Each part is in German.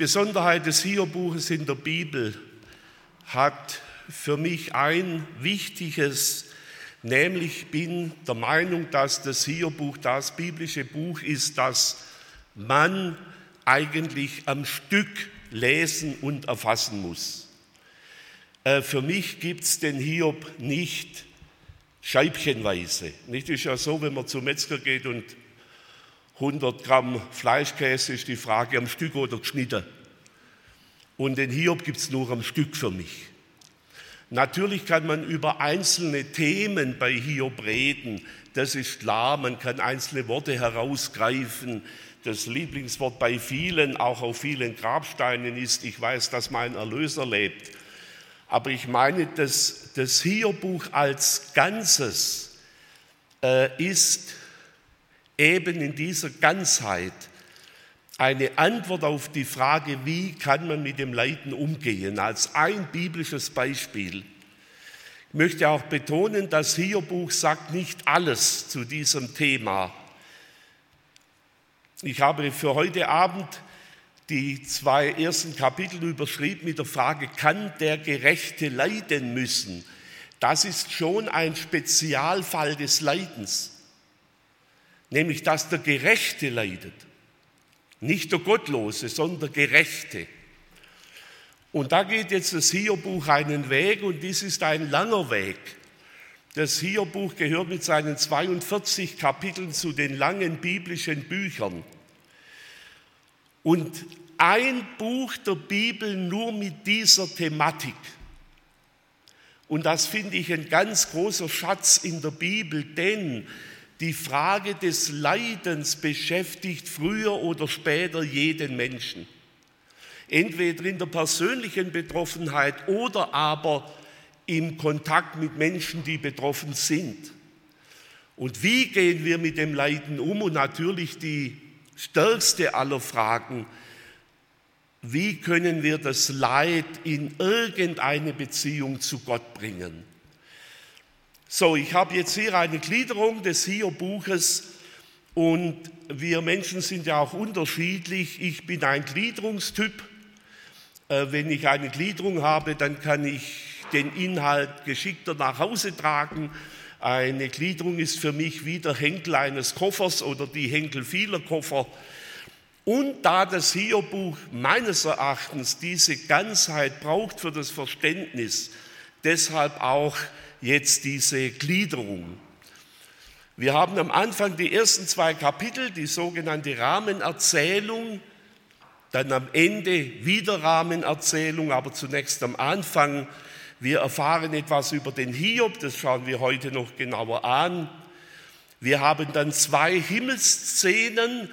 Besonderheit des Hiob-Buches in der Bibel hat für mich ein wichtiges, nämlich bin der Meinung, dass das Hiob-Buch das biblische Buch ist, das man eigentlich am Stück lesen und erfassen muss. Äh, für mich gibt es den Hiob nicht scheibchenweise. Nicht ist ja so, wenn man zum Metzger geht und 100 Gramm Fleischkäse ist die Frage am Stück oder geschnitten. Und den Hiob gibt es nur am Stück für mich. Natürlich kann man über einzelne Themen bei Hiob reden, das ist klar, man kann einzelne Worte herausgreifen. Das Lieblingswort bei vielen, auch auf vielen Grabsteinen ist, ich weiß, dass mein Erlöser lebt. Aber ich meine, dass das Hiob-Buch als Ganzes äh, ist eben in dieser Ganzheit eine Antwort auf die Frage, wie kann man mit dem Leiden umgehen, als ein biblisches Beispiel. Ich möchte auch betonen, das Hiobuch sagt nicht alles zu diesem Thema. Ich habe für heute Abend die zwei ersten Kapitel überschrieben mit der Frage, kann der Gerechte leiden müssen? Das ist schon ein Spezialfall des Leidens nämlich dass der Gerechte leidet. Nicht der Gottlose, sondern der Gerechte. Und da geht jetzt das Hiobuch einen Weg und dies ist ein langer Weg. Das Hiobuch gehört mit seinen 42 Kapiteln zu den langen biblischen Büchern. Und ein Buch der Bibel nur mit dieser Thematik. Und das finde ich ein ganz großer Schatz in der Bibel, denn die Frage des Leidens beschäftigt früher oder später jeden Menschen. Entweder in der persönlichen Betroffenheit oder aber im Kontakt mit Menschen, die betroffen sind. Und wie gehen wir mit dem Leiden um? Und natürlich die stärkste aller Fragen, wie können wir das Leid in irgendeine Beziehung zu Gott bringen? So, ich habe jetzt hier eine Gliederung des Hiob-Buches und wir Menschen sind ja auch unterschiedlich. Ich bin ein Gliederungstyp. Äh, wenn ich eine Gliederung habe, dann kann ich den Inhalt geschickter nach Hause tragen. Eine Gliederung ist für mich wie der Henkel eines Koffers oder die Henkel vieler Koffer. Und da das Hiob-Buch meines Erachtens diese Ganzheit braucht für das Verständnis, deshalb auch jetzt diese Gliederung. Wir haben am Anfang die ersten zwei Kapitel, die sogenannte Rahmenerzählung, dann am Ende wieder Rahmenerzählung, aber zunächst am Anfang. Wir erfahren etwas über den Hiob, das schauen wir heute noch genauer an. Wir haben dann zwei Himmelsszenen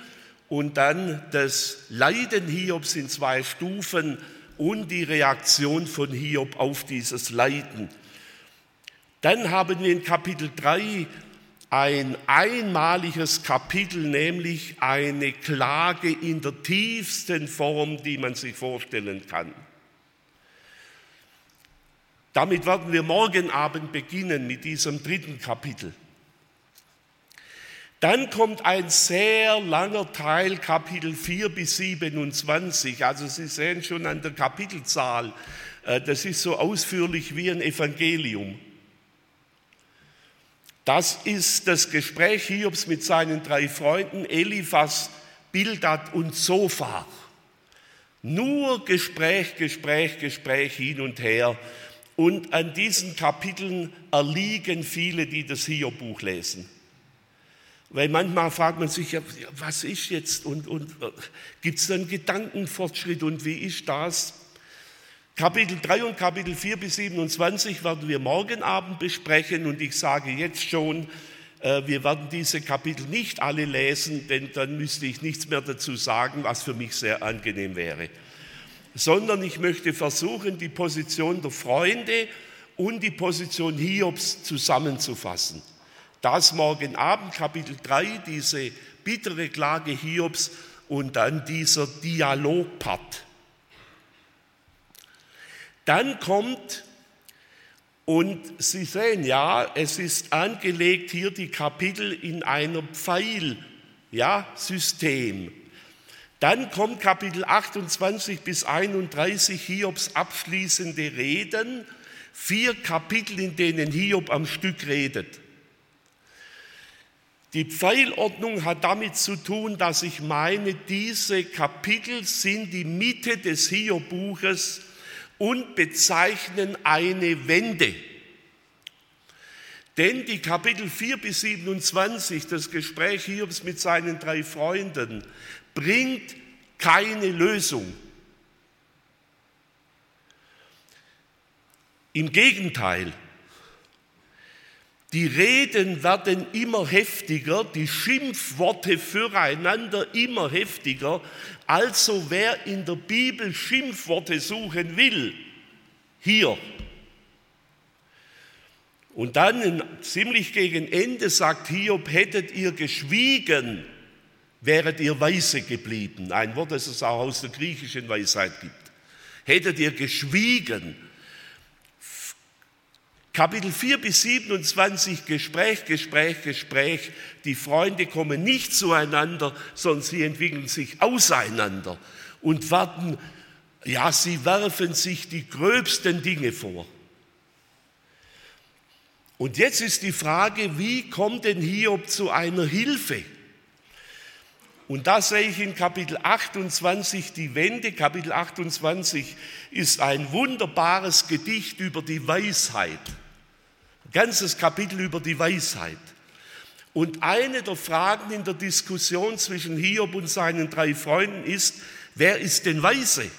und dann das Leiden Hiobs in zwei Stufen und die Reaktion von Hiob auf dieses Leiden. Dann haben wir in Kapitel 3 ein einmaliges Kapitel, nämlich eine Klage in der tiefsten Form, die man sich vorstellen kann. Damit werden wir morgen Abend beginnen mit diesem dritten Kapitel. Dann kommt ein sehr langer Teil, Kapitel 4 bis 27. Also Sie sehen schon an der Kapitelzahl, äh, das ist so ausführlich wie ein Evangelium. Das ist das Gespräch Hiobs mit seinen drei Freunden Eliphas, Bildad und Sophar. Nur Gespräch, Gespräch, Gespräch hin und her. Und an diesen Kapiteln erliegen viele, die das Hiob-Buch lesen. Weil manchmal fragt man sich, ja, was ist jetzt und, und äh, gibt es dann Gedankenfortschritt und wie ist das? Kapitel 3 und Kapitel 4 bis 27 werden wir morgen Abend besprechen und ich sage jetzt schon, äh, wir werden diese Kapitel nicht alle lesen, denn dann müsste ich nichts mehr dazu sagen, was für mich sehr angenehm wäre. Sondern ich möchte versuchen, die Position der Freunde und die Position Hiobs zusammenzufassen. Das morgen Abend, Kapitel 3, diese bittere Klage Hiobs und dann dieser Dialogpart. Dann kommt, und Sie sehen ja, es ist angelegt hier die Kapitel in einem Pfeil, ja. Dann kommt Kapitel 28 bis 31 Hiobs abschließende Reden, vier Kapitel, in denen Hiob am Stück redet. Die Pfeilordnung hat damit zu tun, dass ich meine, diese Kapitel sind die Mitte des Hiob-Buches und bezeichnen eine Wende. Denn die Kapitel 4 bis 27, das Gespräch Hiobs mit seinen drei Freunden, bringt keine Lösung. Im Gegenteil, die Reden werden immer heftiger, die Schimpfworte füreinander immer heftiger. Also wer in der Bibel Schimpfworte suchen will, hier. Und dann ziemlich gegen Ende sagt Hiob, hättet ihr geschwiegen, wäret ihr weise geblieben. Ein Wort, das es auch aus der griechischen Weisheit gibt. Hättet ihr geschwiegen, Kapitel 4 bis 27 Gespräch, Gespräch, Gespräch. Die Freunde kommen nicht zueinander, sondern sie entwickeln sich auseinander und werden, ja, sie werfen sich die gröbsten Dinge vor. Und jetzt ist die Frage, wie kommt denn Hiob zu einer Hilfe? Und da sehe ich in Kapitel 28 die Wende. Kapitel 28 ist ein wunderbares Gedicht über die Weisheit ganzes Kapitel über die Weisheit. Und eine der Fragen in der Diskussion zwischen Hiob und seinen drei Freunden ist, wer ist denn weise?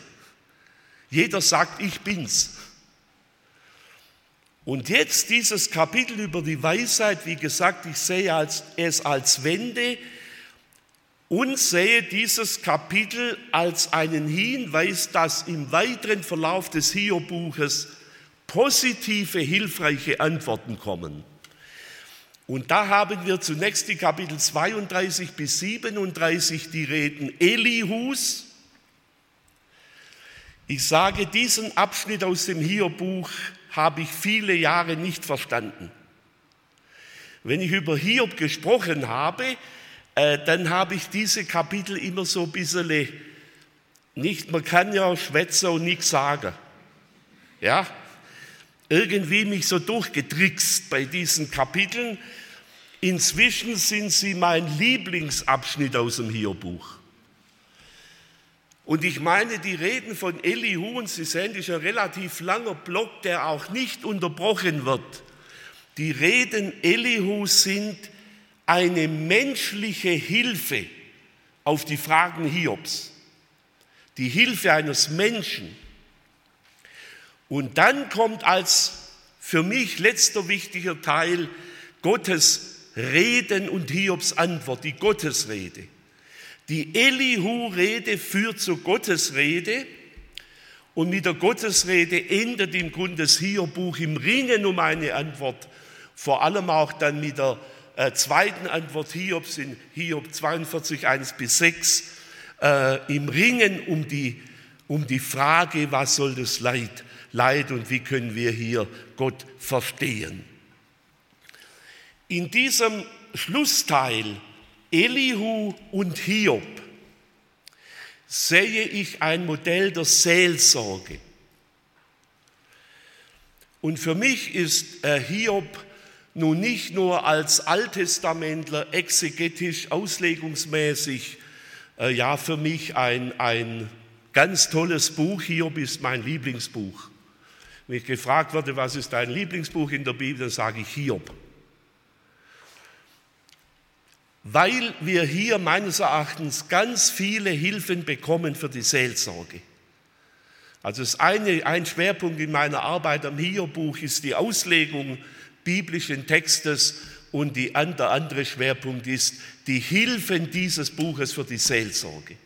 Jeder sagt, ich bin's. Und jetzt dieses Kapitel über die Weisheit, wie gesagt, ich sehe es als Wende und sehe dieses Kapitel als einen Hinweis, dass im weiteren Verlauf des Hiob-Buches positive, hilfreiche Antworten kommen. Und da haben wir zunächst die Kapitel 32 bis 37, die Reden Elihus. Ich sage, diesen Abschnitt aus dem Hiob-Buch habe ich viele Jahre nicht verstanden. Wenn ich über Hiob gesprochen habe, äh, dann habe ich diese Kapitel immer so ein bisschen, nicht, man kann ja schwätzen und nichts sagen. Ja, irgendwie mich so durchgetrickst bei diesen Kapiteln. Inzwischen sind sie mein Lieblingsabschnitt aus dem Hiobuch. Und ich meine, die Reden von Elihu, und Sie sehen, das ist ein relativ langer Block, der auch nicht unterbrochen wird. Die Reden Elihu sind eine menschliche Hilfe auf die Fragen Hiobs. Die Hilfe eines Menschen. Und dann kommt als für mich letzter wichtiger Teil Gottes Reden und Hiobs Antwort, die Gottesrede. Die Elihu-Rede führt zur Gottesrede und mit der Gottesrede endet im Grunde das Hiob-Buch im Ringen um eine Antwort, vor allem auch dann mit der äh, zweiten Antwort Hiobs in Hiob 42, 1 bis 6, äh, im Ringen um die, um die Frage, was soll das Leid Leid und wie können wir hier Gott verstehen. In diesem Schlussteil Elihu und Hiob sehe ich ein Modell der Seelsorge. Und für mich ist äh, Hiob nun nicht nur als Alttestamentler exegetisch, auslegungsmäßig, äh, ja, für mich ein, ein ganz tolles Buch. Hiob ist mein Lieblingsbuch. Wenn ich gefragt werde, was ist dein Lieblingsbuch in der Bibel, dann sage ich Hiob. Weil wir hier meines Erachtens ganz viele Hilfen bekommen für die Seelsorge. Also das eine, ein Schwerpunkt in meiner Arbeit am Hiob-Buch ist die Auslegung biblischen Textes und die, der andere Schwerpunkt ist die Hilfen dieses Buches für die Seelsorge.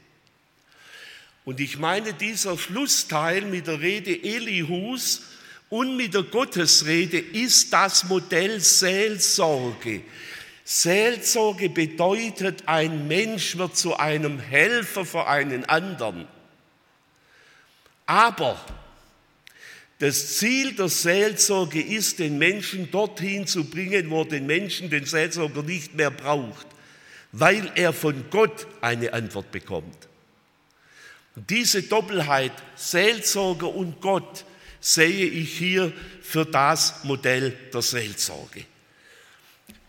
Und ich meine, dieser Schlussteil mit der Rede Elihus und mit der Gottesrede ist das Modell Seelsorge. Seelsorge bedeutet, ein Mensch wird zu einem Helfer für einen anderen. Aber das Ziel der Seelsorge ist, den Menschen dorthin zu bringen, wo den Menschen den Seelsorger nicht mehr braucht, weil er von Gott eine Antwort bekommt. Diese Doppelheit, Seelsorger und Gott, sehe ich hier für das Modell der Seelsorge.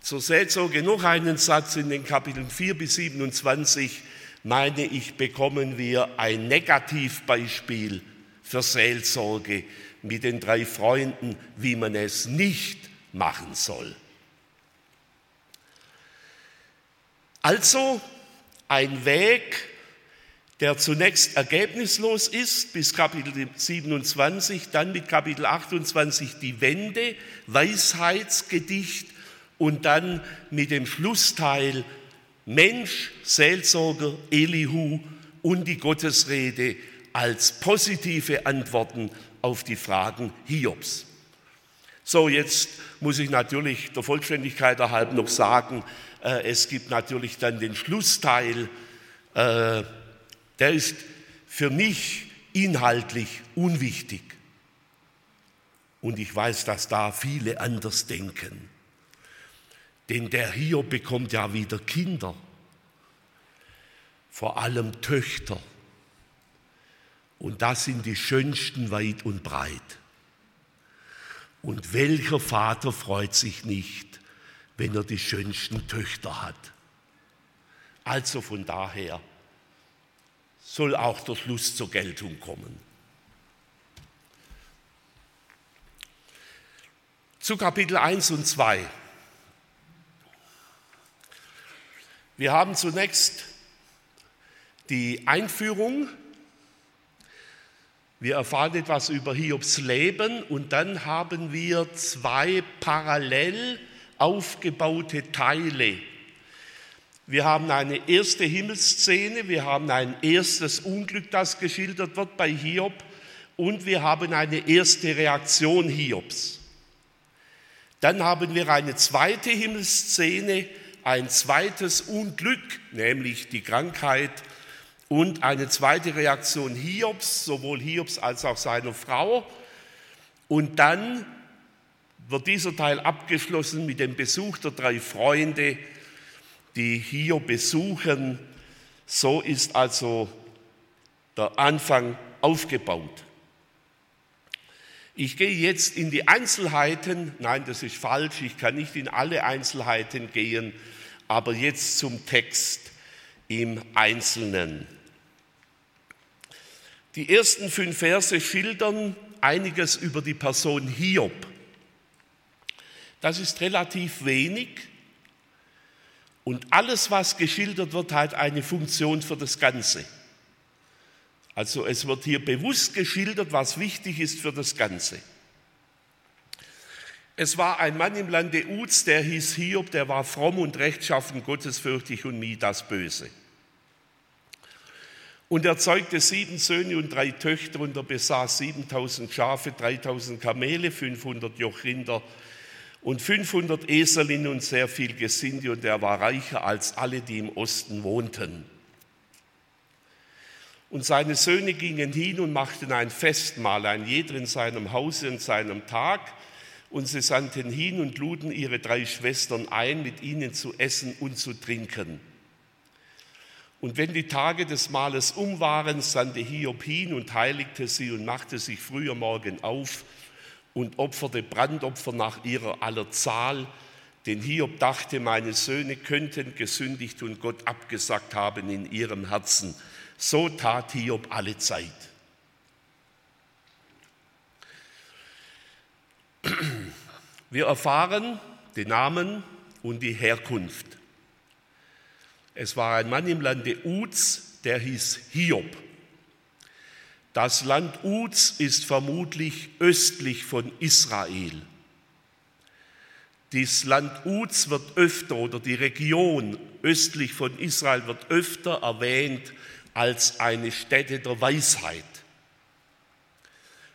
Zur Seelsorge noch einen Satz in den Kapiteln 4 bis 27, meine ich, bekommen wir ein Negativbeispiel für Seelsorge mit den drei Freunden, wie man es nicht machen soll. Also ein Weg, der zunächst ergebnislos ist bis Kapitel 27, dann mit Kapitel 28 die Wende, Weisheitsgedicht und dann mit dem Schlussteil Mensch, Seelsorger, Elihu und die Gottesrede als positive Antworten auf die Fragen Hiobs. So, jetzt muss ich natürlich der Vollständigkeit erhalb noch sagen, äh, es gibt natürlich dann den Schlussteil, äh, der ist für mich inhaltlich unwichtig. Und ich weiß, dass da viele anders denken. Denn der Hiob bekommt ja wieder Kinder, vor allem Töchter. Und das sind die schönsten weit und breit. Und welcher Vater freut sich nicht, wenn er die schönsten Töchter hat? Also von daher soll auch der Schluss zur Geltung kommen. Zu Kapitel 1 und 2. Wir haben zunächst die Einführung wir erfahren etwas über Hiobs Leben und dann haben wir zwei parallel aufgebaute Teile. Wir haben eine erste Himmelsszene, wir haben ein erstes Unglück, das geschildert wird bei Hiob und wir haben eine erste Reaktion Hiobs. Dann haben wir eine zweite Himmelsszene, ein zweites Unglück, nämlich die Krankheit und eine zweite Reaktion Hiobs, sowohl Hiobs als auch seiner Frau. Und dann wird dieser Teil abgeschlossen mit dem Besuch der drei Freunde, die Hiob besuchen. So ist also der Anfang aufgebaut. Ich gehe jetzt in die Einzelheiten. Nein, das ist falsch. Ich kann nicht in alle Einzelheiten gehen, aber jetzt zum Text im Einzelnen. Die ersten fünf Verse schildern einiges über die Person Hiob. Das ist relativ wenig und alles, was geschildert wird, hat eine Funktion für das Ganze. Also es wird hier bewusst geschildert, was wichtig ist für das Ganze. Es war ein Mann im Lande Uz, der hieß Hiob, der war fromm und rechtschaffen, gottesfürchtig und nie das Böse. Und er zeugte sieben Söhne und drei Töchter und er besaß 7000 Schafe, 3000 Kamele, 500 Jochrinder und 500 Eselinnen und sehr viel Gesinde und er war reicher als alle, die im Osten wohnten. Und seine Söhne gingen hin und machten ein Festmahl, ein jeder in seinem Hause und seinem Tag. Und sie sandten hin und luden ihre drei Schwestern ein, mit ihnen zu essen und zu trinken. Und wenn die Tage des Mahles um waren, sandte Hiob hin und heiligte sie und machte sich früher Morgen auf und opferte Brandopfer nach ihrer aller Zahl. Denn Hiob dachte, meine Söhne könnten gesündigt und Gott abgesagt haben in ihrem Herzen. So tat Hiob alle Zeit. Wir erfahren den Namen und die Herkunft. Es war ein Mann im Lande Uz, der hieß Hiob. Das Land Uz ist vermutlich östlich von Israel. Das Land Uz wird öfter oder die Region östlich von Israel wird öfter erwähnt als eine Stätte der Weisheit.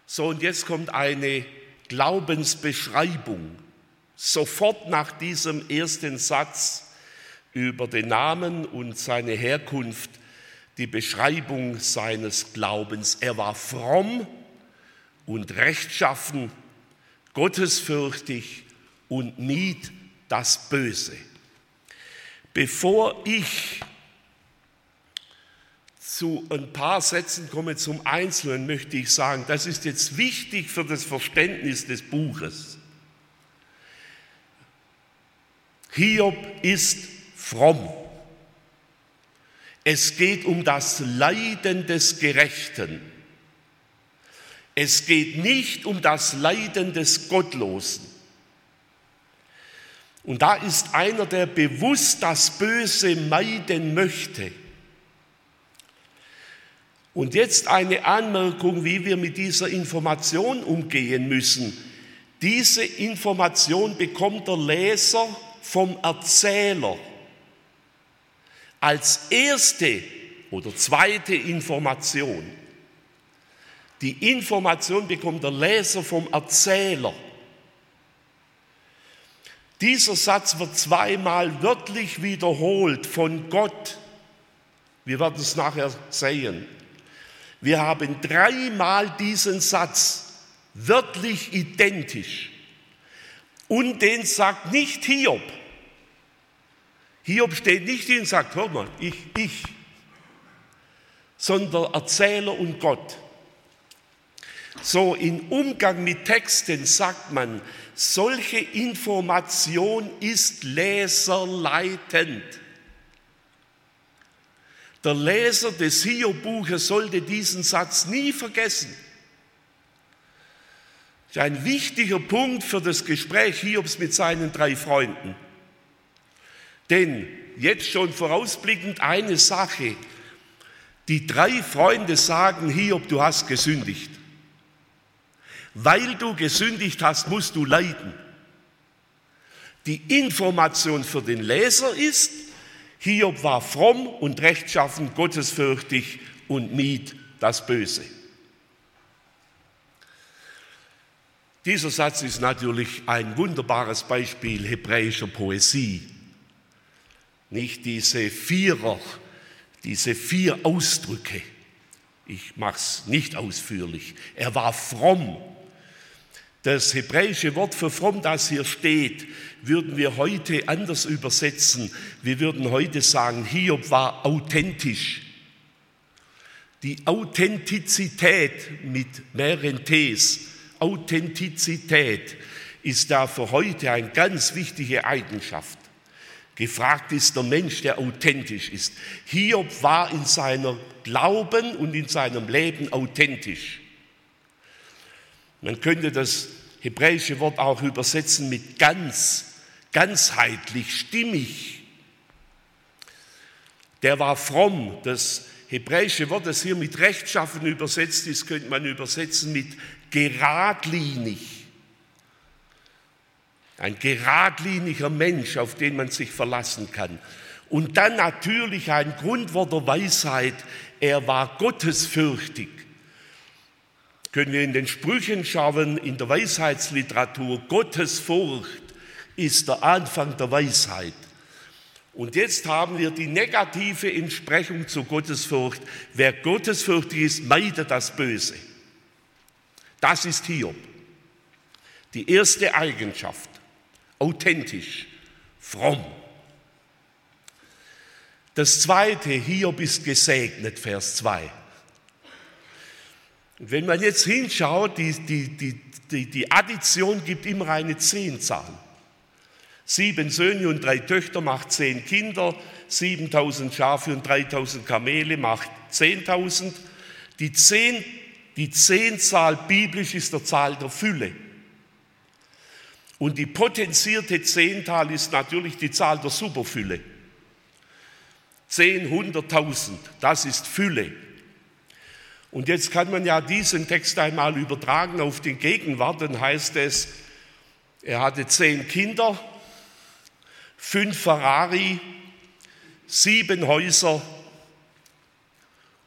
So, und jetzt kommt eine Glaubensbeschreibung. Sofort nach diesem ersten Satz über den Namen und seine Herkunft die Beschreibung seines Glaubens. Er war fromm und rechtschaffen, gottesfürchtig und mied das Böse. Bevor ich zu ein paar Sätzen komme zum Einzelnen, möchte ich sagen, das ist jetzt wichtig für das Verständnis des Buches. Hiob ist fromm. Es geht um das Leiden des Gerechten. Es geht nicht um das Leiden des Gottlosen. Und da ist einer, der bewusst das Böse meiden möchte. Und jetzt eine Anmerkung, wie wir mit dieser Information umgehen müssen. Diese Information bekommt der Leser vom Erzähler als erste oder zweite Information. Die Information bekommt der Leser vom Erzähler. Dieser Satz wird zweimal wörtlich wiederholt von Gott. Wir werden es nachher sehen. Wir haben dreimal diesen Satz wörtlich identisch. Und den sagt nicht Hiob. Hiob steht nicht hin und sagt, hör mal, ich, ich, sondern Erzähler und Gott. So, im Umgang mit Texten sagt man, solche Information ist leserleitend. Der Leser des Hiob-Buches sollte diesen Satz nie vergessen. Das ist ein wichtiger Punkt für das Gespräch Hiobs mit seinen drei Freunden. Denn jetzt schon vorausblickend eine Sache. Die drei Freunde sagen, Hiob, du hast gesündigt. Weil du gesündigt hast, musst du leiden. Die Information für den Leser ist, Hiob war fromm und rechtschaffen, gottesfürchtig und mied das Böse. Dieser Satz ist natürlich ein wunderbares Beispiel hebräischer Poesie. Nicht diese Vierer, diese vier Ausdrücke. Ich mache es nicht ausführlich. Er war fromm. Das hebräische Wort für fromm, das hier steht, würden wir heute anders übersetzen. Wir würden heute sagen, Hiob war authentisch. Die Authentizität mit mehreren Ts, Authentizität ist da für heute eine ganz wichtige Eigenschaft. Gefragt ist der Mensch, der authentisch ist. Hiob war in seiner Glauben und in seinem Leben authentisch. Man könnte das hebräische Wort auch übersetzen mit ganz, ganzheitlich, stimmig. Der war fromm. Das hebräische Wort, das hier mit rechtschaffen übersetzt ist, könnte man übersetzen mit geradlinig. Ein geradliniger Mensch, auf den man sich verlassen kann. Und dann natürlich ein Grundwort der Weisheit, er war gottesfürchtig. Können wir in den Sprüchen schauen, in der Weisheitsliteratur, Gottesfurcht ist der Anfang der Weisheit. Und jetzt haben wir die negative Entsprechung zu Gottesfurcht. Wer gottesfürchtig ist, meidet das Böse. Das ist Hiob. Die erste Eigenschaft authentisch, fromm. Das zweite, Hiob ist gesegnet, Vers 2. wenn man jetzt hinschaut, die, die, die, die, die Addition gibt immer eine Zehnzahl. Sieben Söhne und drei Töchter macht zehn Kinder, 7000 Schafe und 3000 Kamele macht 10.000. Die, zehn, die Zehnzahl biblisch ist der Zahl der Fülle. Und die potenzierte Zehntal ist natürlich die Zahl der Superfülle. Zehn, hunderttausend, das ist Fülle. Und jetzt kann man ja diesen Text einmal übertragen auf den Gegenwart, dann heißt es, Er hatte zehn Kinder, fünf Ferrari, sieben Häuser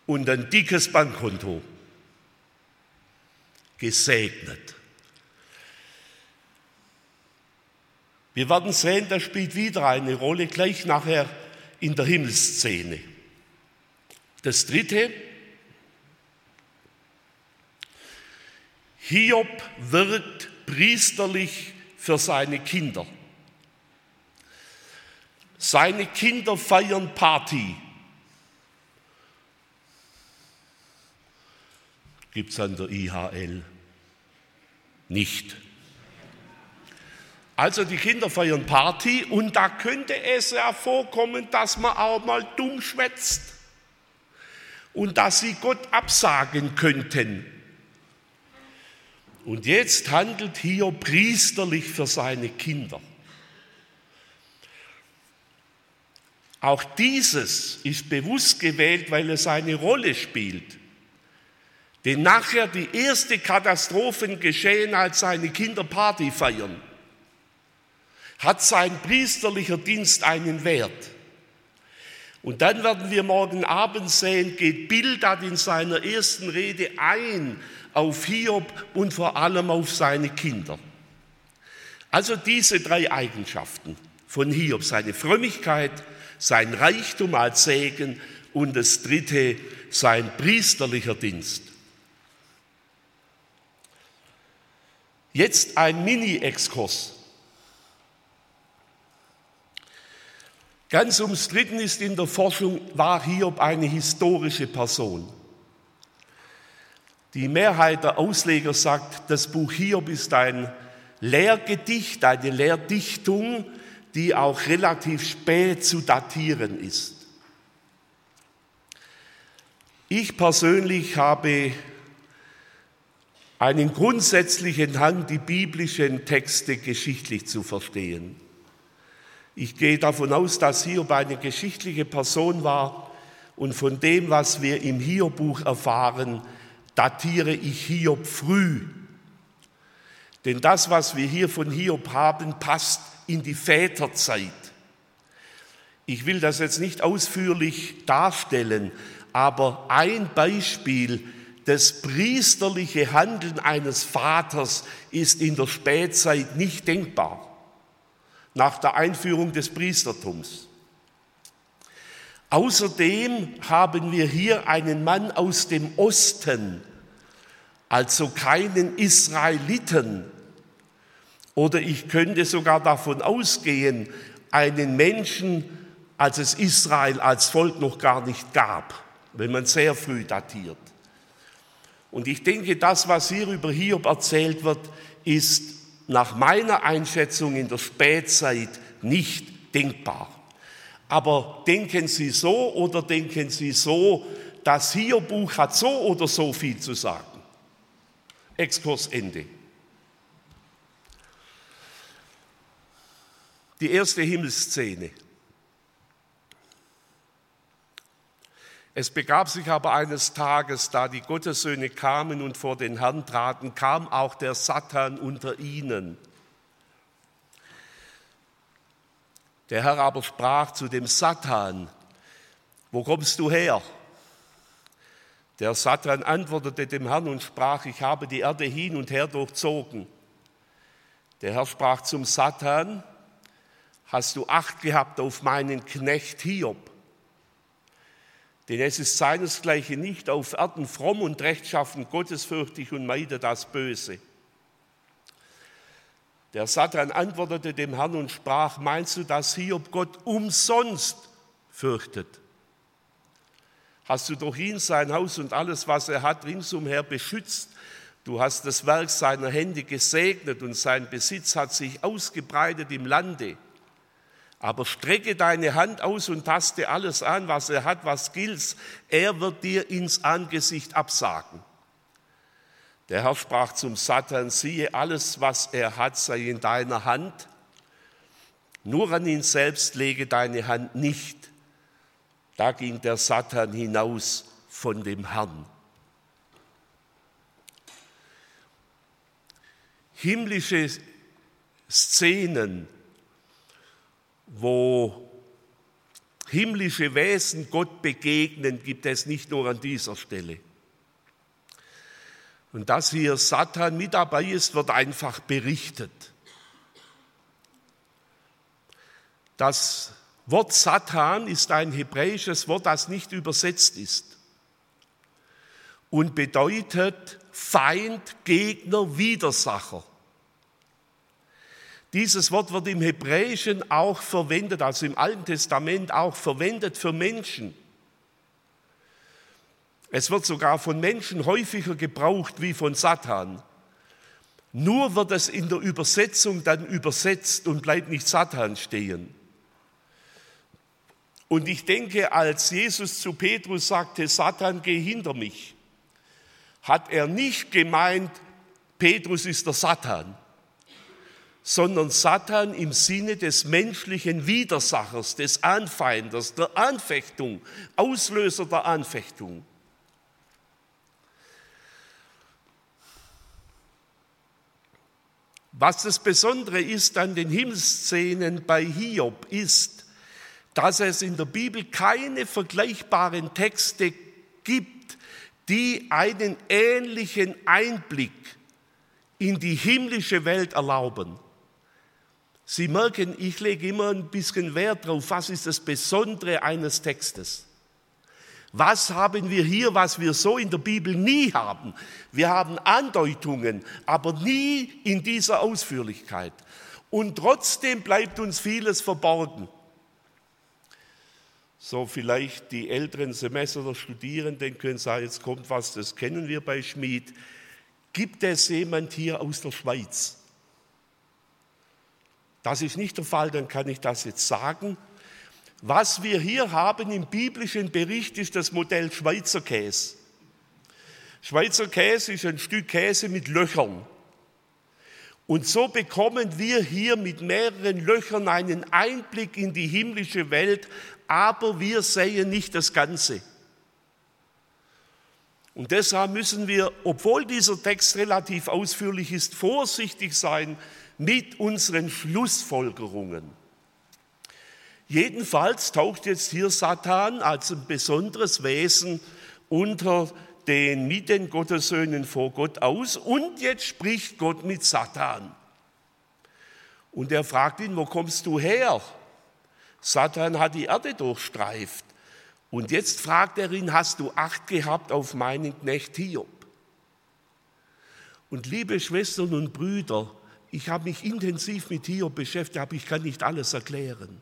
und ein dickes Bankkonto. Gesegnet. Wir werden sehen, das spielt wieder eine Rolle, gleich nachher in der Himmelsszene. Das dritte, Hiob wirkt priesterlich für seine Kinder. Seine Kinder feiern Party. Gibt es an der IHL nicht. Also die Kinder feiern Party und da könnte es ja vorkommen, dass man auch mal dumm schwätzt und dass sie Gott absagen könnten. Und jetzt handelt hier priesterlich für seine Kinder. Auch dieses ist bewusst gewählt, weil es eine Rolle spielt. Denn nachher die erste Katastrophen geschehen, als seine Kinder Party feiern hat sein priesterlicher Dienst einen Wert. Und dann werden wir morgen Abend sehen, geht Bildad in seiner ersten Rede ein auf Hiob und vor allem auf seine Kinder. Also diese drei Eigenschaften von Hiob, seine Frömmigkeit, sein Reichtum als Segen und das dritte, sein priesterlicher Dienst. Jetzt ein Mini-Exkurs Ganz umstritten ist in der Forschung, war Hiob eine historische Person. Die Mehrheit der Ausleger sagt, das Buch Hiob ist ein Lehrgedicht, eine Lehrdichtung, die auch relativ spät zu datieren ist. Ich persönlich habe einen grundsätzlichen Hang, die biblischen Texte geschichtlich zu verstehen. Ich gehe davon aus, dass Hiob eine geschichtliche Person war und von dem, was wir im Hiob-Buch erfahren, datiere ich Hiob früh. Denn das, was wir hier von Hiob haben, passt in die Väterzeit. Ich will das jetzt nicht ausführlich darstellen, aber ein Beispiel, das priesterliche Handeln eines Vaters ist in der Spätzeit nicht denkbar nach der Einführung des Priestertums. Außerdem haben wir hier einen Mann aus dem Osten, also keinen Israeliten. Oder ich könnte sogar davon ausgehen, einen Menschen, als es Israel als Volk noch gar nicht gab, wenn man sehr früh datiert. Und ich denke, das, was hier über Hiob erzählt wird, ist nach meiner Einschätzung in der Spätzeit nicht denkbar. Aber denken Sie so oder denken Sie so, das Hierbuch hat so oder so viel zu sagen. Exkurs Ende. Die erste Himmelsszene. Es begab sich aber eines Tages, da die Gottessöhne kamen und vor den Herrn traten, kam auch der Satan unter ihnen. Der Herr aber sprach zu dem Satan, wo kommst du her? Der Satan antwortete dem Herrn und sprach, ich habe die Erde hin und her durchzogen. Der Herr sprach zum Satan, hast du Acht gehabt auf meinen Knecht Hiob? Denn es ist seinesgleichen nicht auf Erden fromm und rechtschaffen, gottesfürchtig und meide das Böse. Der Satan antwortete dem Herrn und sprach, meinst du, dass Hiob Gott umsonst fürchtet? Hast du durch ihn sein Haus und alles, was er hat, ringsumher beschützt? Du hast das Werk seiner Hände gesegnet und sein Besitz hat sich ausgebreitet im Lande. Aber strecke deine Hand aus und taste alles an, was er hat, was gilt. Er wird dir ins Angesicht absagen. Der Herr sprach zum Satan, siehe, alles, was er hat, sei in deiner Hand. Nur an ihn selbst lege deine Hand nicht. Da ging der Satan hinaus von dem Herrn. Himmlische Szenen, wo himmlische Wesen Gott begegnen, gibt es nicht nur an dieser Stelle. Und dass hier Satan mit dabei ist, wird einfach berichtet. Das Wort Satan ist ein hebräisches Wort, das nicht übersetzt ist und bedeutet Feind, Gegner, Widersacher. Dieses Wort wird im Hebräischen auch verwendet, also im Alten Testament auch verwendet für Menschen. Es wird sogar von Menschen häufiger gebraucht wie von Satan. Nur wird es in der Übersetzung dann übersetzt und bleibt nicht Satan stehen. Und ich denke, als Jesus zu Petrus sagte, Satan, geh hinter mich, hat er nicht gemeint, Petrus ist der Satan, sondern Satan im Sinne des menschlichen Widersachers, des Anfeinders, der Anfechtung, Auslöser der Anfechtung. Was das Besondere ist an den Himmelsszenen bei Hiob, ist, dass es in der Bibel keine vergleichbaren Texte gibt, die einen ähnlichen Einblick in die himmlische Welt erlauben. Sie merken, ich lege immer ein bisschen Wert darauf, was ist das Besondere eines Textes. Was haben wir hier, was wir so in der Bibel nie haben? Wir haben Andeutungen, aber nie in dieser Ausführlichkeit. Und trotzdem bleibt uns vieles verborgen. So vielleicht die älteren Semester der Studierenden können sagen, jetzt kommt was, das kennen wir bei Schmid. Gibt es jemand hier aus der Schweiz? Das ist nicht der Fall, dann kann ich das jetzt sagen. Was wir hier haben im biblischen Bericht ist das Modell Schweizer Käse. Schweizer Käse ist ein Stück Käse mit Löchern. Und so bekommen wir hier mit mehreren Löchern einen Einblick in die himmlische Welt, aber wir sehen nicht das Ganze. Und deshalb müssen wir, obwohl dieser Text relativ ausführlich ist, vorsichtig sein, mit unseren Schlussfolgerungen. Jedenfalls taucht jetzt hier Satan als ein besonderes Wesen unter den mit den Gottessöhnen vor Gott aus und jetzt spricht Gott mit Satan. Und er fragt ihn, wo kommst du her? Satan hat die Erde durchstreift. Und jetzt fragt er ihn, hast du Acht gehabt auf meinen Knecht Hiob? Und liebe Schwestern und Brüder, ich habe mich intensiv mit Hiob beschäftigt, aber ich kann nicht alles erklären.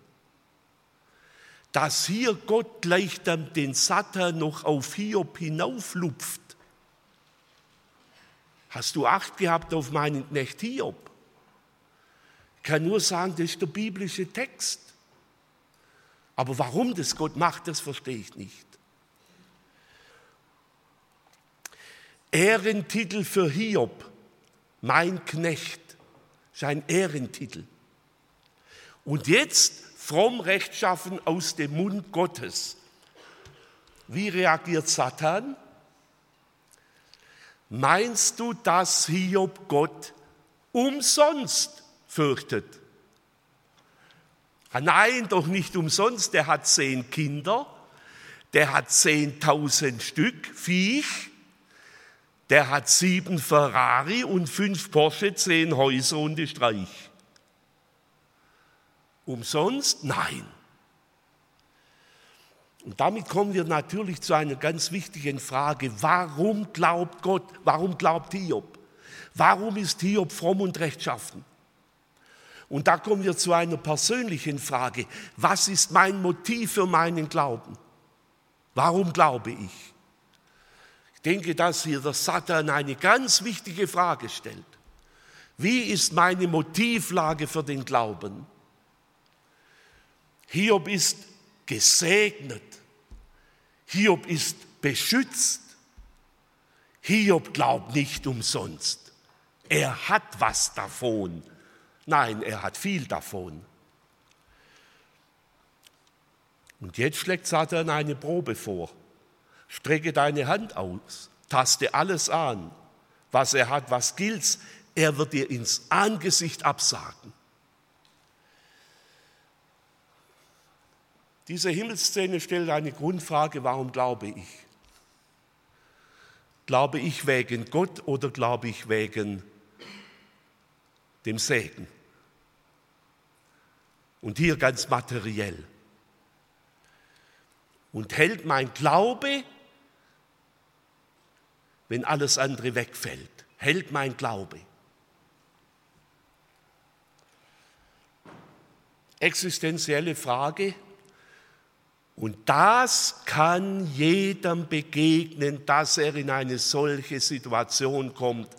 Dass hier Gott gleich dann den Satan noch auf Hiob hinauflupft. Hast du Acht gehabt auf meinen Knecht Hiob? Ich kann nur sagen, das ist der biblische Text. Aber warum das Gott macht, das verstehe ich nicht. Ehrentitel für Hiob, mein Knecht ist ein Ehrentitel. Und jetzt fromm rechtschaffen aus dem Mund Gottes. Wie reagiert Satan? Meinst du, dass Hiob Gott umsonst fürchtet? Ah, nein, doch nicht umsonst. Der hat zehn Kinder, der hat zehntausend Stück Viech, der hat sieben Ferrari und fünf Porsche, zehn Häuser und die Streich. Umsonst? Nein. Und damit kommen wir natürlich zu einer ganz wichtigen Frage. Warum glaubt Gott, warum glaubt Hiob? Warum ist Hiob fromm und rechtschaffen? Und da kommen wir zu einer persönlichen Frage. Was ist mein Motiv für meinen Glauben? Warum glaube ich? Ich denke, dass hier der Satan eine ganz wichtige Frage stellt. Wie ist meine Motivlage für den Glauben? Hiob ist gesegnet. Hiob ist beschützt. Hiob glaubt nicht umsonst. Er hat was davon. Nein, er hat viel davon. Und jetzt schlägt Satan eine Probe vor. Strecke deine Hand aus, taste alles an, was er hat, was gilt's. Er wird dir ins Angesicht absagen. Diese Himmelsszene stellt eine Grundfrage, warum glaube ich? Glaube ich wegen Gott oder glaube ich wegen dem Segen? Und hier ganz materiell. Und hält mein Glaube wenn alles andere wegfällt, hält mein Glaube. Existenzielle Frage, und das kann jedem begegnen, dass er in eine solche Situation kommt,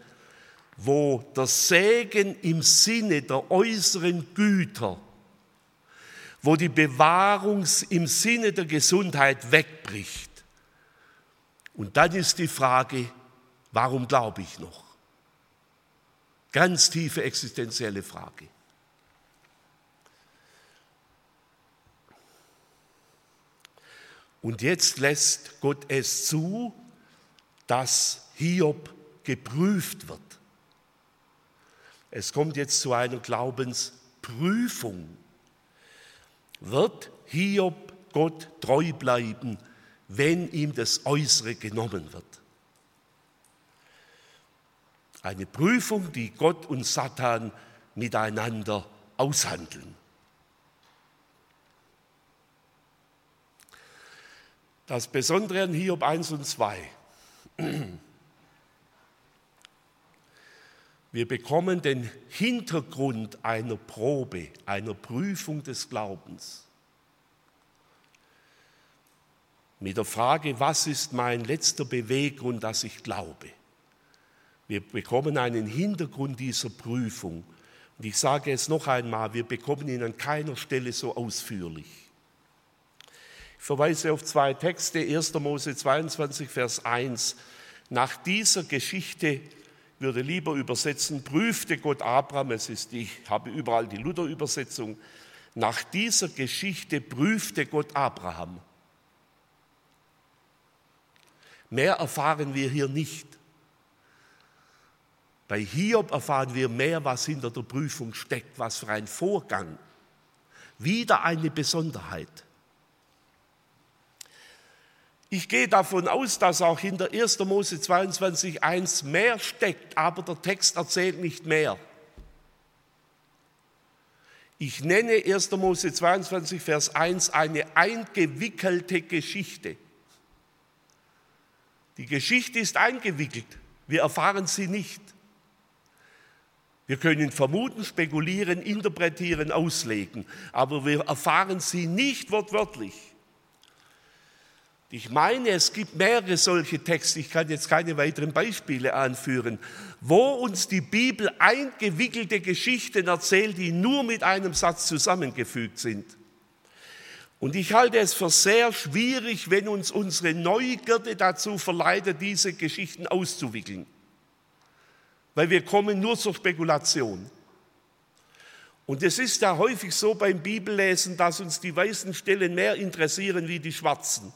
wo der Segen im Sinne der äußeren Güter, wo die Bewahrung im Sinne der Gesundheit wegbricht. Und dann ist die Frage, warum glaube ich noch? Ganz tiefe existenzielle Frage. Und jetzt lässt Gott es zu, dass Hiob geprüft wird. Es kommt jetzt zu einer Glaubensprüfung. Wird Hiob Gott treu bleiben, wenn ihm das Äußere genommen wird? Eine Prüfung, die Gott und Satan miteinander aushandeln. Das Besondere an Hiob 1 und 2. Wir bekommen den Hintergrund einer Probe, einer Prüfung des Glaubens. Mit der Frage, was ist mein letzter Beweggrund, dass ich glaube? Wir bekommen einen Hintergrund dieser Prüfung. Und ich sage es noch einmal, wir bekommen ihn an keiner Stelle so ausführlich. Ich verweise auf zwei Texte, 1. Mose 22, Vers 1. Nach dieser Geschichte würde lieber übersetzen, prüfte Gott Abraham, es ist, ich habe überall die Luther-Übersetzung, nach dieser Geschichte prüfte Gott Abraham. Mehr erfahren wir hier nicht. Bei Hiob erfahren wir mehr, was hinter der Prüfung steckt, was für ein Vorgang. Wieder eine Besonderheit. Ich gehe davon aus, dass auch in der 1. Mose 22.1 mehr steckt, aber der Text erzählt nicht mehr. Ich nenne 1. Mose 22, Vers 1 eine eingewickelte Geschichte. Die Geschichte ist eingewickelt. Wir erfahren sie nicht. Wir können vermuten, spekulieren, interpretieren, auslegen, aber wir erfahren sie nicht wortwörtlich. Ich meine, es gibt mehrere solche Texte, ich kann jetzt keine weiteren Beispiele anführen, wo uns die Bibel eingewickelte Geschichten erzählt, die nur mit einem Satz zusammengefügt sind. Und ich halte es für sehr schwierig, wenn uns unsere Neugierde dazu verleitet, diese Geschichten auszuwickeln. Weil wir kommen nur zur Spekulation. Und es ist ja häufig so beim Bibellesen, dass uns die weißen Stellen mehr interessieren wie die schwarzen.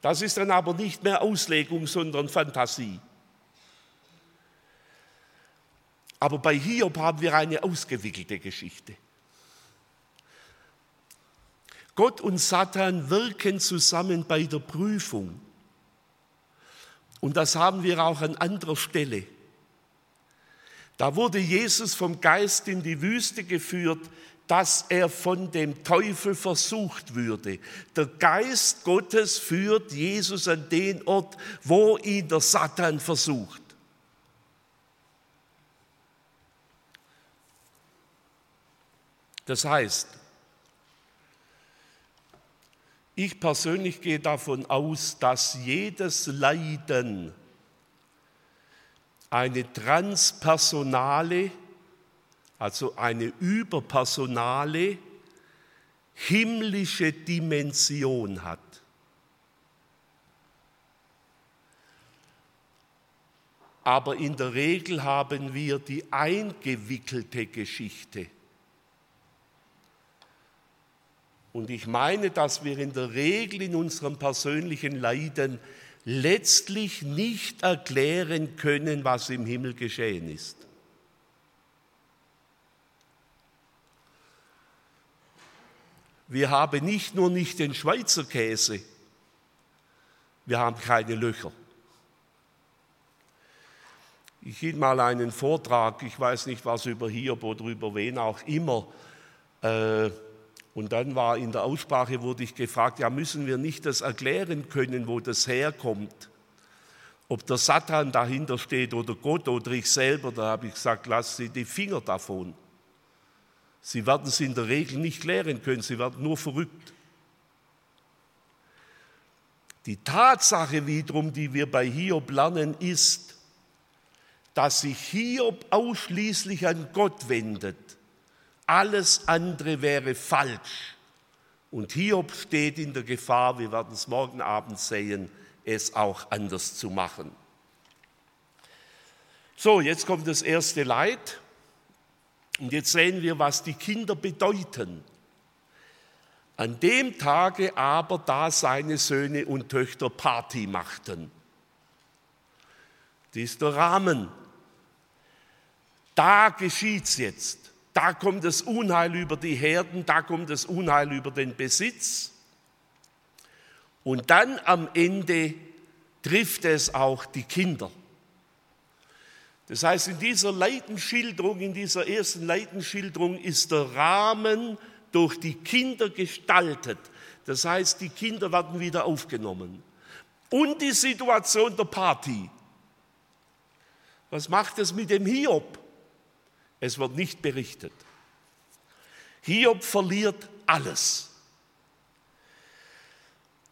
Das ist dann aber nicht mehr Auslegung, sondern Fantasie. Aber bei Hiob haben wir eine ausgewickelte Geschichte. Gott und Satan wirken zusammen bei der Prüfung. Und das haben wir auch an anderer Stelle. Da wurde Jesus vom Geist in die Wüste geführt, dass er von dem Teufel versucht würde. Der Geist Gottes führt Jesus an den Ort, wo ihn der Satan versucht. Das heißt, ich persönlich gehe davon aus, dass jedes Leiden eine transpersonale also eine überpersonale, himmlische Dimension hat. Aber in der Regel haben wir die eingewickelte Geschichte. Und ich meine, dass wir in der Regel in unserem persönlichen Leiden letztlich nicht erklären können, was im Himmel geschehen ist. Wir haben nicht nur nicht den Schweizer Käse, wir haben keine Löcher. Ich hielt mal einen Vortrag, ich weiß nicht was über Hiob oder über wen auch immer. Äh, und dann war in der Aussprache, wurde ich gefragt, ja müssen wir nicht das erklären können, wo das herkommt? Ob der Satan dahinter steht oder Gott oder ich selber, da habe ich gesagt, lass sie die Finger davon. Sie werden es in der Regel nicht klären können, sie werden nur verrückt. Die Tatsache wiederum, die wir bei Hiob lernen, ist, dass sich Hiob ausschließlich an Gott wendet. Alles andere wäre falsch. Und Hiob steht in der Gefahr, wir werden es morgen Abend sehen, es auch anders zu machen. So, jetzt kommt das erste Leid. Und jetzt sehen wir, was die Kinder bedeuten. An dem Tage aber, da seine Söhne und Töchter Party machten. Das ist der Rahmen. Da geschieht's jetzt. Da kommt das Unheil über die Herden, da kommt das Unheil über den Besitz. Und dann am Ende trifft es auch die Kinder. Das heißt, in dieser Leidenschilderung, in dieser ersten Leidenschilderung ist der Rahmen durch die Kinder gestaltet. Das heißt, die Kinder werden wieder aufgenommen. Und die Situation der Party. Was macht es mit dem Hiob? Es wird nicht berichtet. Hiob verliert alles.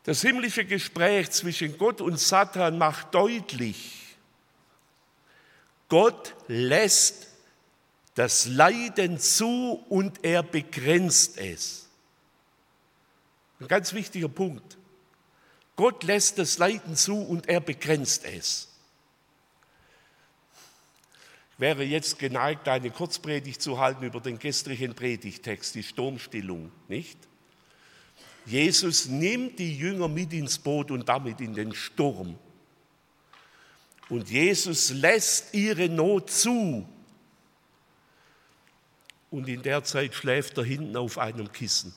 Das himmlische Gespräch zwischen Gott und Satan macht deutlich, Gott lässt das Leiden zu und er begrenzt es. Ein ganz wichtiger Punkt. Gott lässt das Leiden zu und er begrenzt es. Wäre jetzt geneigt, eine Kurzpredigt zu halten über den gestrigen Predigtext, die Sturmstillung, nicht? Jesus nimmt die Jünger mit ins Boot und damit in den Sturm. Und Jesus lässt ihre Not zu. Und in der Zeit schläft er hinten auf einem Kissen.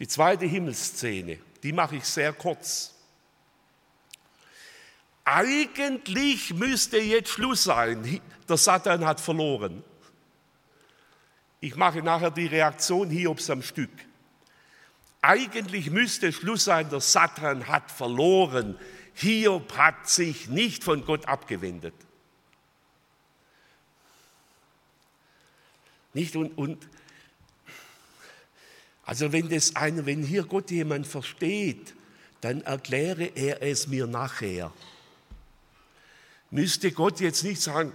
Die zweite Himmelsszene, die mache ich sehr kurz. Eigentlich müsste jetzt Schluss sein. Der Satan hat verloren. Ich mache nachher die Reaktion Hiobs am Stück. Eigentlich müsste Schluss sein, der Satan hat verloren. Hiob hat sich nicht von Gott abgewendet. Nicht und, und also wenn das eine, wenn hier Gott jemand versteht, dann erkläre er es mir nachher müsste Gott jetzt nicht sagen,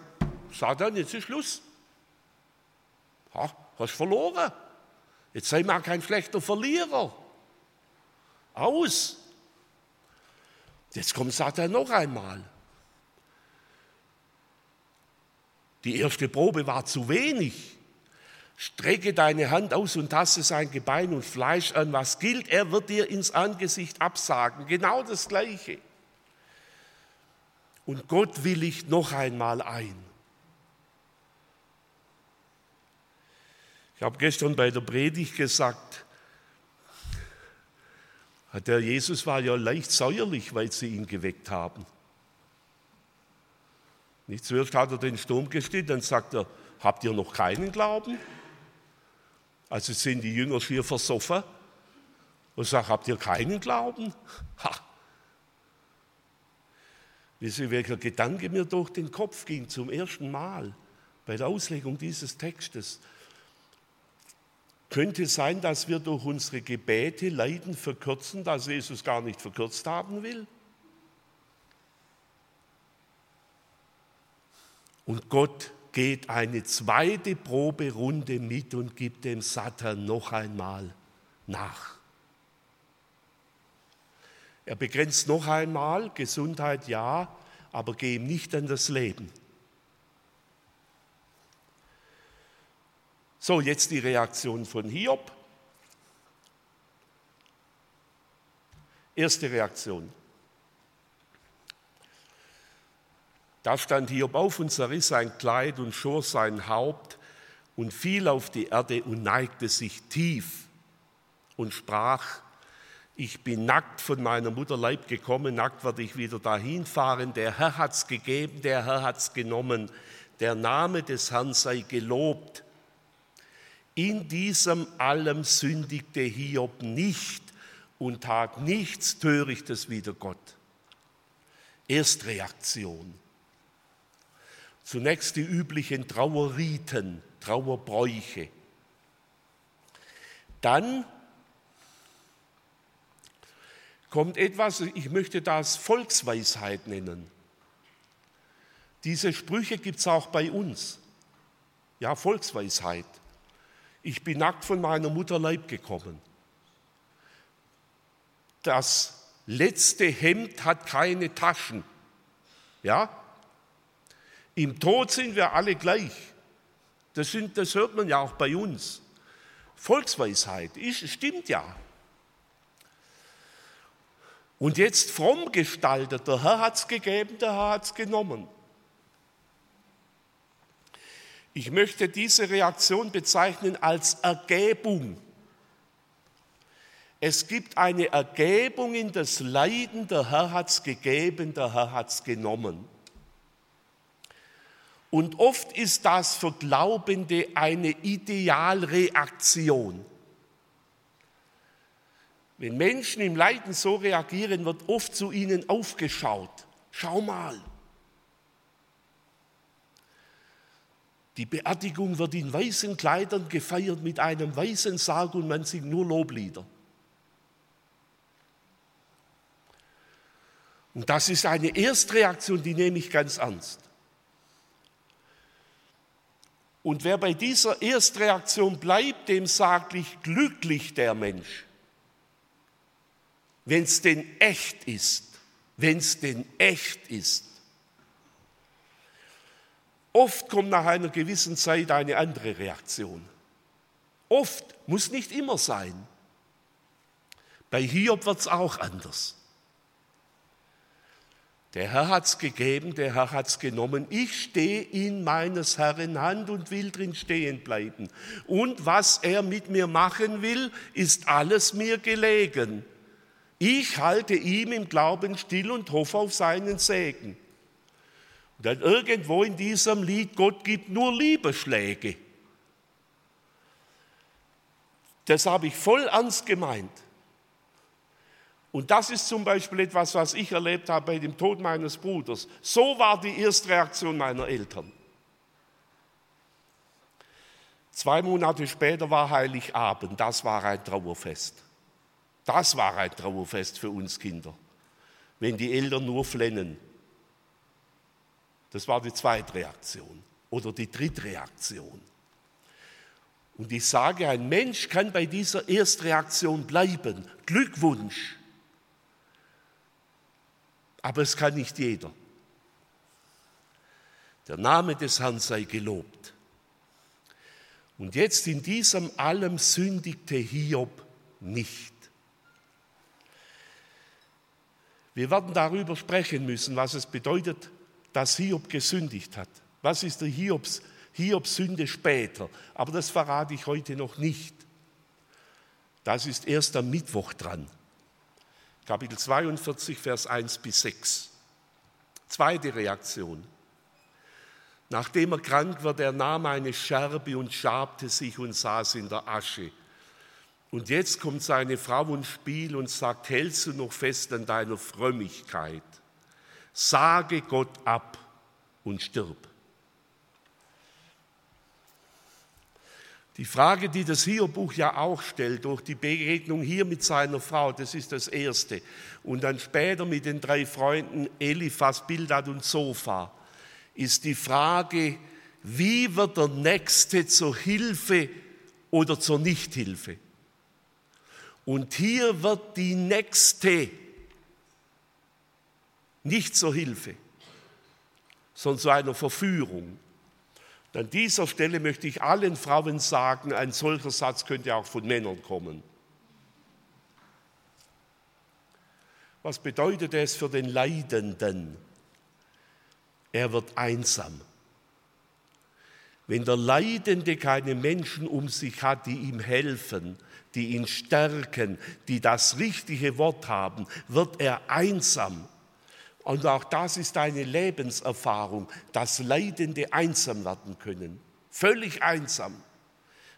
Satan, jetzt ist Schluss. Ha, hast verloren. Jetzt sei mal kein schlechter Verlierer. Aus. Jetzt kommt Satan noch einmal. Die erste Probe war zu wenig. Strecke deine Hand aus und taste sein Gebein und Fleisch an. Was gilt, er wird dir ins Angesicht absagen. Genau das Gleiche und Gott willigt noch einmal ein. Ich habe gestern bei der Predigt gesagt, der Jesus war ja leicht säuerlich, weil sie ihn geweckt haben. Nicht zuerst hat er den Sturm gestillt, dann sagt er, habt ihr noch keinen Glauben? Also sind die Jünger schier versoffen und sagen, habt ihr keinen Glauben? Ha, Wisst ihr, welcher Gedanke mir durch den Kopf ging zum ersten Mal bei der Auslegung dieses Textes? Könnte sein, dass wir durch unsere Gebete Leiden verkürzen, dass Jesus gar nicht verkürzt haben will? Und Gott geht eine zweite Proberunde mit und gibt dem Satan noch einmal nach. Er begrenzt noch einmal, Gesundheit ja, aber geh ihm nicht an das Leben. So, jetzt die Reaktion von Hiob. Erste Reaktion. Da stand Hiob auf und zerriss sein Kleid und schor sein Haupt und fiel auf die Erde und neigte sich tief und sprach, ich bin nackt von meiner Mutter Leib gekommen, nackt werde ich wieder dahin fahren. Der Herr hat's gegeben, der Herr hat's genommen. Der Name des Herrn sei gelobt. In diesem allem sündigte Hiob nicht und tat nichts Törichtes wider Gott. Erstreaktion. Zunächst die üblichen Trauerriten, Trauerbräuche. Dann kommt etwas, ich möchte das Volksweisheit nennen. Diese Sprüche gibt es auch bei uns. Ja, Volksweisheit. Ich bin nackt von meiner Mutter Leib gekommen. Das letzte Hemd hat keine Taschen. Ja? Im Tod sind wir alle gleich. Das, sind, das hört man ja auch bei uns. Volksweisheit, ist, stimmt ja. Und jetzt fromm gestaltet, der Herr hat es gegeben, der Herr hat es genommen. Ich möchte diese Reaktion bezeichnen als Ergebung. Es gibt eine Ergebung in das Leiden, der Herr hat es gegeben, der Herr hat es genommen. Und oft ist das für Glaubende eine Idealreaktion. Wenn Menschen im Leiden so reagieren, wird oft zu ihnen aufgeschaut. Schau mal. Die Beerdigung wird in weißen Kleidern gefeiert mit einem weißen Sarg und man singt nur Loblieder. Und das ist eine Erstreaktion, die nehme ich ganz ernst. Und wer bei dieser Erstreaktion bleibt, dem sage ich glücklich der Mensch wenn es denn echt ist, wenn es denn echt ist. Oft kommt nach einer gewissen Zeit eine andere Reaktion. Oft, muss nicht immer sein. Bei Hiob wird es auch anders. Der Herr hat es gegeben, der Herr hat es genommen. Ich stehe in meines Herrn Hand und will drin stehen bleiben. Und was er mit mir machen will, ist alles mir gelegen. Ich halte ihm im Glauben still und hoffe auf seinen Segen. Und dann irgendwo in diesem Lied, Gott gibt nur Liebeschläge. Das habe ich voll ernst gemeint. Und das ist zum Beispiel etwas, was ich erlebt habe bei dem Tod meines Bruders. So war die erste Reaktion meiner Eltern. Zwei Monate später war Heiligabend, das war ein Trauerfest. Das war ein Trauerfest für uns Kinder, wenn die Eltern nur flennen. Das war die zweite Reaktion oder die dritte Reaktion. Und ich sage, ein Mensch kann bei dieser Erstreaktion bleiben. Glückwunsch. Aber es kann nicht jeder. Der Name des Herrn sei gelobt. Und jetzt in diesem allem sündigte Hiob nicht. Wir werden darüber sprechen müssen, was es bedeutet, dass Hiob gesündigt hat. Was ist der Hiobs, Hiobs Sünde später? Aber das verrate ich heute noch nicht. Das ist erst am Mittwoch dran. Kapitel 42, Vers 1 bis 6. Zweite Reaktion. Nachdem er krank war, er nahm eine Scherbe und schabte sich und saß in der Asche. Und jetzt kommt seine Frau ins Spiel und sagt, hältst du noch fest an deiner Frömmigkeit? Sage Gott ab und stirb. Die Frage, die das Hiob-Buch ja auch stellt, durch die Begegnung hier mit seiner Frau, das ist das Erste. Und dann später mit den drei Freunden Eliphas, Bildad und Sofa, ist die Frage, wie wird der Nächste zur Hilfe oder zur Nichthilfe? Und hier wird die nächste nicht zur Hilfe, sondern zu einer Verführung. An dieser Stelle möchte ich allen Frauen sagen, ein solcher Satz könnte auch von Männern kommen. Was bedeutet es für den Leidenden? er wird einsam. Wenn der Leidende keine Menschen um sich hat, die ihm helfen, die ihn stärken, die das richtige Wort haben, wird er einsam. Und auch das ist eine Lebenserfahrung, dass Leidende einsam werden können. Völlig einsam,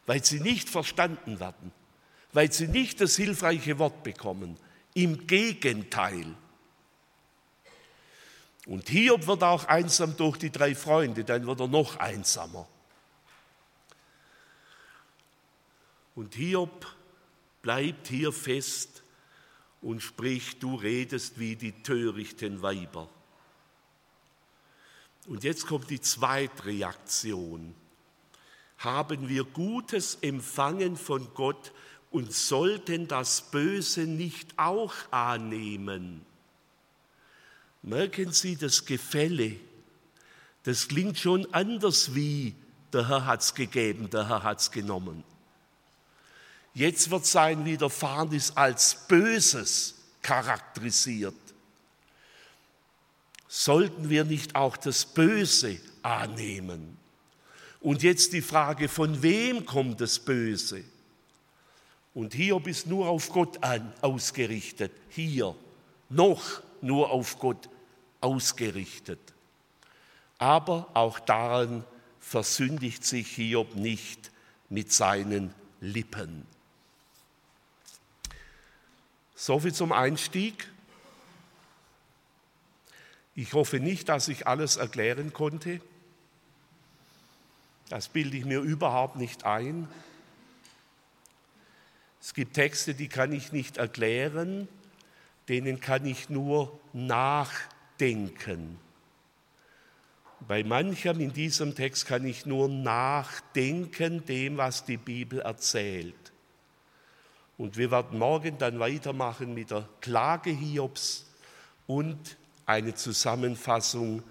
weil sie nicht verstanden werden, weil sie nicht das hilfreiche Wort bekommen. Im Gegenteil. Und Hiob wird auch einsam durch die drei Freunde, dann wird er noch einsamer. Und Hiob bleibt hier fest und spricht, du redest wie die törichten Weiber. Und jetzt kommt die zweite Reaktion. Haben wir Gutes empfangen von Gott und sollten das Böse nicht auch annehmen? Merken Sie das Gefälle? Das klingt schon anders wie der Herr hat es gegeben, der Herr hat es genommen. Jetzt wird sein Widerfahrnis als Böses charakterisiert. Sollten wir nicht auch das Böse annehmen? Und jetzt die Frage, von wem kommt das Böse? Und Hiob ist nur auf Gott an, ausgerichtet. Hier noch nur auf Gott ausgerichtet. Aber auch daran versündigt sich Hiob nicht mit seinen Lippen. Soviel zum Einstieg. Ich hoffe nicht, dass ich alles erklären konnte. Das bilde ich mir überhaupt nicht ein. Es gibt Texte, die kann ich nicht erklären, denen kann ich nur nachdenken. Bei manchem in diesem Text kann ich nur nachdenken dem, was die Bibel erzählt. Und wir werden morgen dann weitermachen mit der Klage Hiobs und eine Zusammenfassung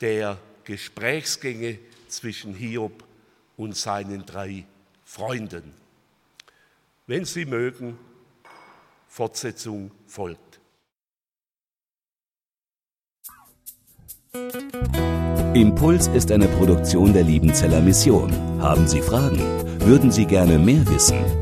der Gesprächsgänge zwischen Hiob und seinen drei Freunden. Wenn Sie mögen, Fortsetzung folgt. Impuls ist eine Produktion der Liebenzeller Mission. Haben Sie Fragen? Würden Sie gerne mehr wissen?